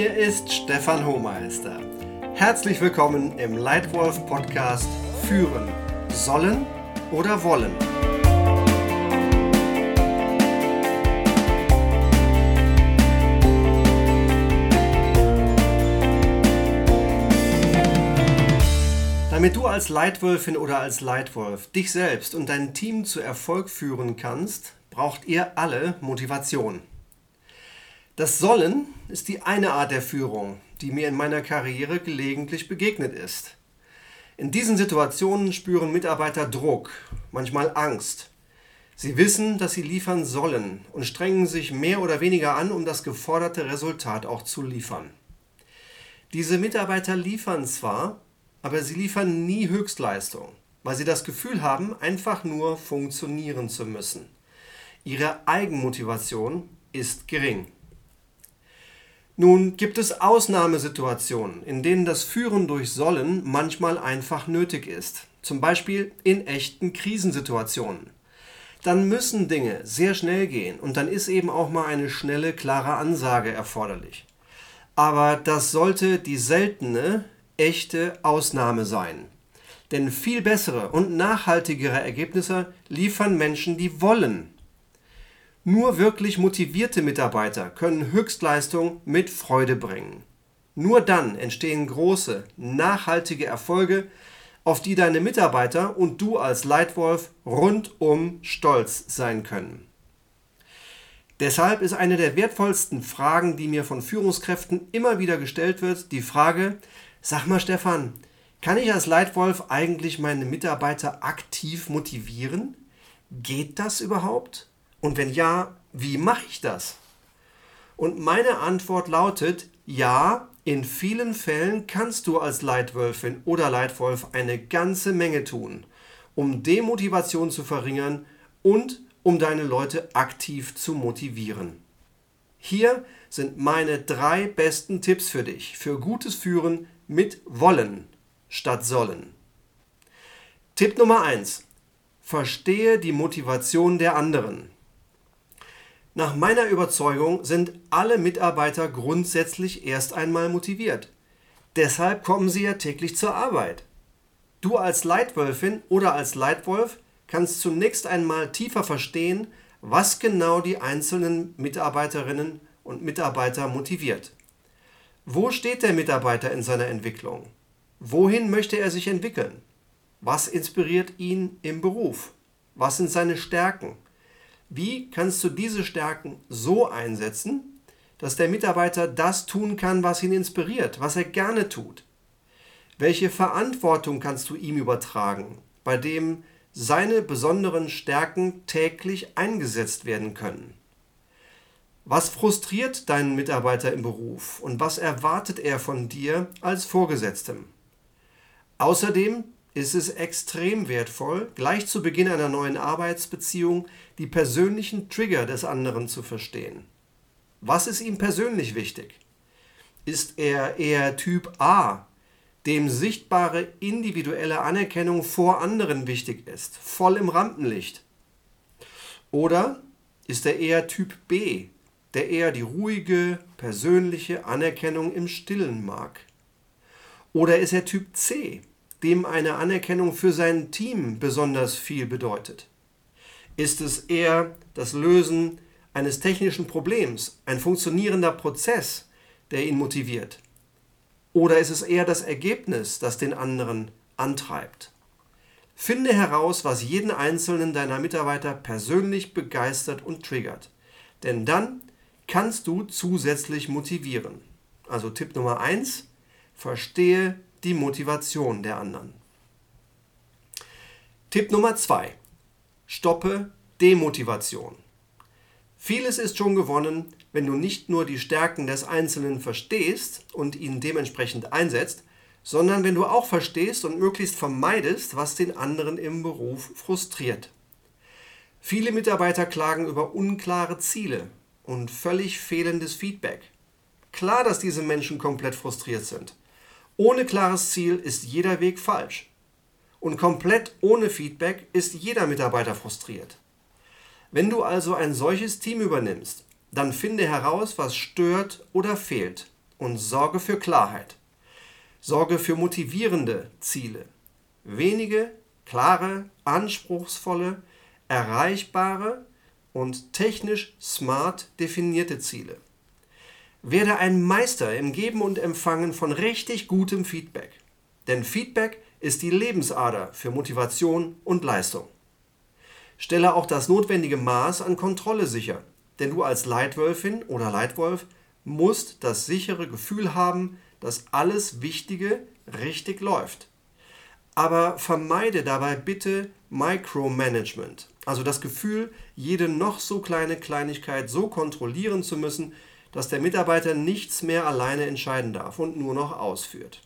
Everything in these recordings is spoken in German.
Hier ist Stefan Hohmeister. Herzlich willkommen im Leitwolf Podcast Führen sollen oder wollen. Damit du als Leitwölfin oder als Leitwolf dich selbst und dein Team zu Erfolg führen kannst, braucht ihr alle Motivation. Das Sollen ist die eine Art der Führung, die mir in meiner Karriere gelegentlich begegnet ist. In diesen Situationen spüren Mitarbeiter Druck, manchmal Angst. Sie wissen, dass sie liefern sollen und strengen sich mehr oder weniger an, um das geforderte Resultat auch zu liefern. Diese Mitarbeiter liefern zwar, aber sie liefern nie Höchstleistung, weil sie das Gefühl haben, einfach nur funktionieren zu müssen. Ihre Eigenmotivation ist gering. Nun gibt es Ausnahmesituationen, in denen das Führen durch Sollen manchmal einfach nötig ist, zum Beispiel in echten Krisensituationen. Dann müssen Dinge sehr schnell gehen und dann ist eben auch mal eine schnelle, klare Ansage erforderlich. Aber das sollte die seltene, echte Ausnahme sein. Denn viel bessere und nachhaltigere Ergebnisse liefern Menschen, die wollen. Nur wirklich motivierte Mitarbeiter können Höchstleistung mit Freude bringen. Nur dann entstehen große, nachhaltige Erfolge, auf die deine Mitarbeiter und du als Leitwolf rundum stolz sein können. Deshalb ist eine der wertvollsten Fragen, die mir von Führungskräften immer wieder gestellt wird, die Frage, Sag mal, Stefan, kann ich als Leitwolf eigentlich meine Mitarbeiter aktiv motivieren? Geht das überhaupt? Und wenn ja, wie mache ich das? Und meine Antwort lautet, ja, in vielen Fällen kannst du als Leitwölfin oder Leitwolf eine ganze Menge tun, um Demotivation zu verringern und um deine Leute aktiv zu motivieren. Hier sind meine drei besten Tipps für dich für gutes Führen mit wollen statt sollen. Tipp Nummer 1. Verstehe die Motivation der anderen. Nach meiner Überzeugung sind alle Mitarbeiter grundsätzlich erst einmal motiviert. Deshalb kommen sie ja täglich zur Arbeit. Du als Leitwölfin oder als Leitwolf kannst zunächst einmal tiefer verstehen, was genau die einzelnen Mitarbeiterinnen und Mitarbeiter motiviert. Wo steht der Mitarbeiter in seiner Entwicklung? Wohin möchte er sich entwickeln? Was inspiriert ihn im Beruf? Was sind seine Stärken? Wie kannst du diese Stärken so einsetzen, dass der Mitarbeiter das tun kann, was ihn inspiriert, was er gerne tut? Welche Verantwortung kannst du ihm übertragen, bei dem seine besonderen Stärken täglich eingesetzt werden können? Was frustriert deinen Mitarbeiter im Beruf und was erwartet er von dir als Vorgesetztem? Außerdem ist es extrem wertvoll, gleich zu Beginn einer neuen Arbeitsbeziehung die persönlichen Trigger des anderen zu verstehen. Was ist ihm persönlich wichtig? Ist er eher Typ A, dem sichtbare individuelle Anerkennung vor anderen wichtig ist, voll im Rampenlicht? Oder ist er eher Typ B, der eher die ruhige, persönliche Anerkennung im Stillen mag? Oder ist er Typ C, dem eine Anerkennung für sein Team besonders viel bedeutet? Ist es eher das Lösen eines technischen Problems, ein funktionierender Prozess, der ihn motiviert? Oder ist es eher das Ergebnis, das den anderen antreibt? Finde heraus, was jeden einzelnen deiner Mitarbeiter persönlich begeistert und triggert. Denn dann kannst du zusätzlich motivieren. Also Tipp Nummer 1, verstehe die Motivation der anderen. Tipp Nummer 2, stoppe Demotivation. Vieles ist schon gewonnen, wenn du nicht nur die Stärken des Einzelnen verstehst und ihn dementsprechend einsetzt, sondern wenn du auch verstehst und möglichst vermeidest, was den anderen im Beruf frustriert. Viele Mitarbeiter klagen über unklare Ziele und völlig fehlendes Feedback. Klar, dass diese Menschen komplett frustriert sind. Ohne klares Ziel ist jeder Weg falsch. Und komplett ohne Feedback ist jeder Mitarbeiter frustriert. Wenn du also ein solches Team übernimmst, dann finde heraus, was stört oder fehlt und sorge für Klarheit. Sorge für motivierende Ziele. Wenige, klare, anspruchsvolle, erreichbare und technisch smart definierte Ziele. Werde ein Meister im Geben und Empfangen von richtig gutem Feedback. Denn Feedback ist die Lebensader für Motivation und Leistung. Stelle auch das notwendige Maß an Kontrolle sicher, denn du als Leitwölfin oder Leitwolf musst das sichere Gefühl haben, dass alles Wichtige richtig läuft. Aber vermeide dabei bitte Micromanagement, also das Gefühl, jede noch so kleine Kleinigkeit so kontrollieren zu müssen, dass der Mitarbeiter nichts mehr alleine entscheiden darf und nur noch ausführt.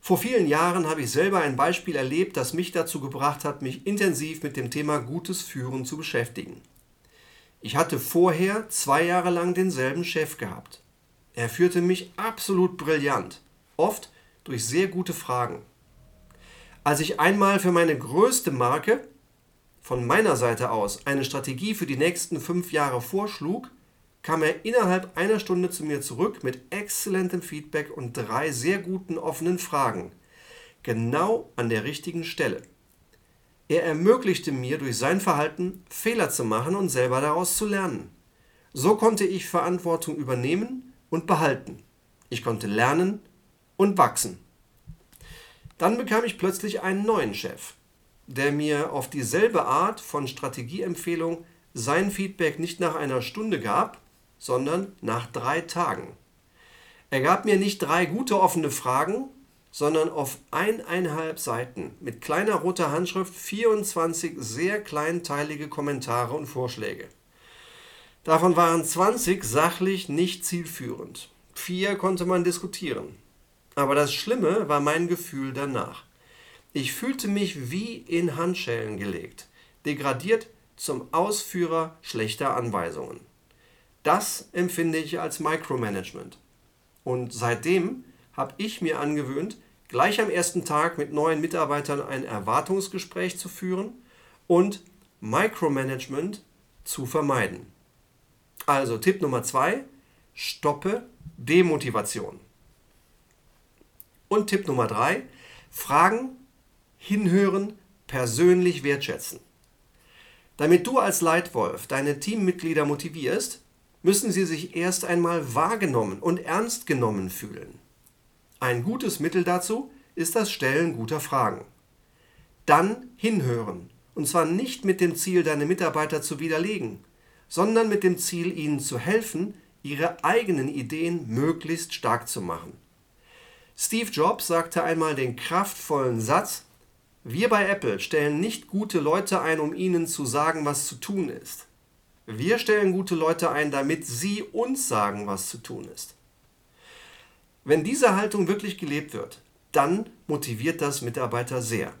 Vor vielen Jahren habe ich selber ein Beispiel erlebt, das mich dazu gebracht hat, mich intensiv mit dem Thema gutes Führen zu beschäftigen. Ich hatte vorher zwei Jahre lang denselben Chef gehabt. Er führte mich absolut brillant, oft durch sehr gute Fragen. Als ich einmal für meine größte Marke von meiner Seite aus eine Strategie für die nächsten fünf Jahre vorschlug, kam er innerhalb einer Stunde zu mir zurück mit exzellentem Feedback und drei sehr guten offenen Fragen. Genau an der richtigen Stelle. Er ermöglichte mir durch sein Verhalten Fehler zu machen und selber daraus zu lernen. So konnte ich Verantwortung übernehmen und behalten. Ich konnte lernen und wachsen. Dann bekam ich plötzlich einen neuen Chef, der mir auf dieselbe Art von Strategieempfehlung sein Feedback nicht nach einer Stunde gab, sondern nach drei Tagen. Er gab mir nicht drei gute offene Fragen, sondern auf eineinhalb Seiten mit kleiner roter Handschrift 24 sehr kleinteilige Kommentare und Vorschläge. Davon waren 20 sachlich nicht zielführend. Vier konnte man diskutieren. Aber das Schlimme war mein Gefühl danach. Ich fühlte mich wie in Handschellen gelegt, degradiert zum Ausführer schlechter Anweisungen. Das empfinde ich als Micromanagement. Und seitdem habe ich mir angewöhnt, gleich am ersten Tag mit neuen Mitarbeitern ein Erwartungsgespräch zu führen und Micromanagement zu vermeiden. Also Tipp Nummer zwei, stoppe Demotivation. Und Tipp Nummer drei, Fragen, hinhören, persönlich wertschätzen. Damit du als Leitwolf deine Teammitglieder motivierst, müssen sie sich erst einmal wahrgenommen und ernst genommen fühlen. Ein gutes Mittel dazu ist das Stellen guter Fragen. Dann hinhören, und zwar nicht mit dem Ziel, deine Mitarbeiter zu widerlegen, sondern mit dem Ziel, ihnen zu helfen, ihre eigenen Ideen möglichst stark zu machen. Steve Jobs sagte einmal den kraftvollen Satz, wir bei Apple stellen nicht gute Leute ein, um ihnen zu sagen, was zu tun ist. Wir stellen gute Leute ein, damit sie uns sagen, was zu tun ist. Wenn diese Haltung wirklich gelebt wird, dann motiviert das Mitarbeiter sehr.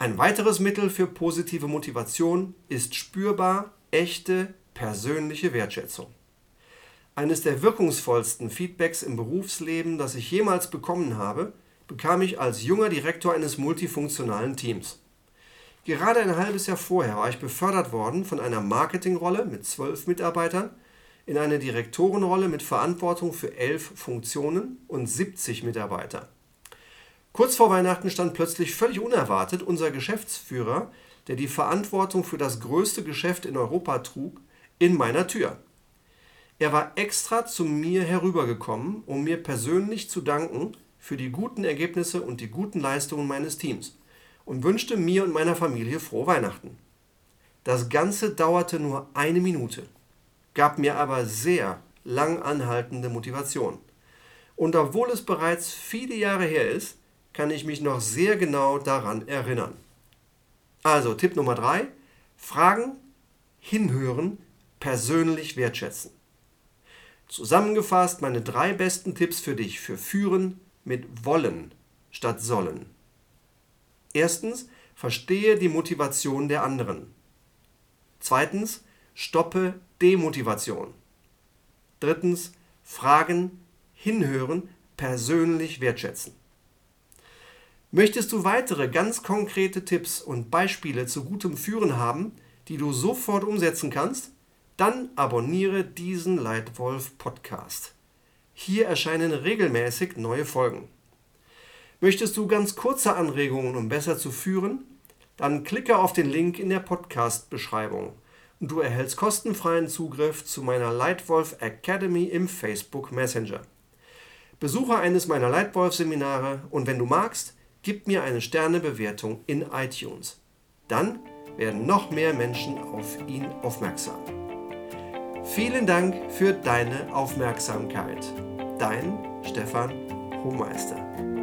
Ein weiteres Mittel für positive Motivation ist spürbar echte persönliche Wertschätzung. Eines der wirkungsvollsten Feedbacks im Berufsleben, das ich jemals bekommen habe, bekam ich als junger Direktor eines multifunktionalen Teams. Gerade ein halbes Jahr vorher war ich befördert worden von einer Marketingrolle mit zwölf Mitarbeitern in eine Direktorenrolle mit Verantwortung für elf Funktionen und 70 Mitarbeiter. Kurz vor Weihnachten stand plötzlich völlig unerwartet unser Geschäftsführer, der die Verantwortung für das größte Geschäft in Europa trug, in meiner Tür. Er war extra zu mir herübergekommen, um mir persönlich zu danken für die guten Ergebnisse und die guten Leistungen meines Teams und wünschte mir und meiner Familie frohe Weihnachten. Das Ganze dauerte nur eine Minute gab mir aber sehr lang anhaltende Motivation. Und obwohl es bereits viele Jahre her ist, kann ich mich noch sehr genau daran erinnern. Also Tipp Nummer 3, Fragen, hinhören, persönlich wertschätzen. Zusammengefasst meine drei besten Tipps für dich für Führen mit Wollen statt Sollen. Erstens, verstehe die Motivation der anderen. Zweitens, stoppe Demotivation. Drittens, Fragen, hinhören, persönlich wertschätzen. Möchtest du weitere ganz konkrete Tipps und Beispiele zu gutem Führen haben, die du sofort umsetzen kannst? Dann abonniere diesen Leitwolf Podcast. Hier erscheinen regelmäßig neue Folgen. Möchtest du ganz kurze Anregungen, um besser zu führen? Dann klicke auf den Link in der Podcast-Beschreibung und du erhältst kostenfreien Zugriff zu meiner Leitwolf Academy im Facebook Messenger. Besuche eines meiner Leitwolf-Seminare und wenn du magst, gib mir eine Sternebewertung in iTunes. Dann werden noch mehr Menschen auf ihn aufmerksam. Vielen Dank für deine Aufmerksamkeit. Dein Stefan Hohmeister.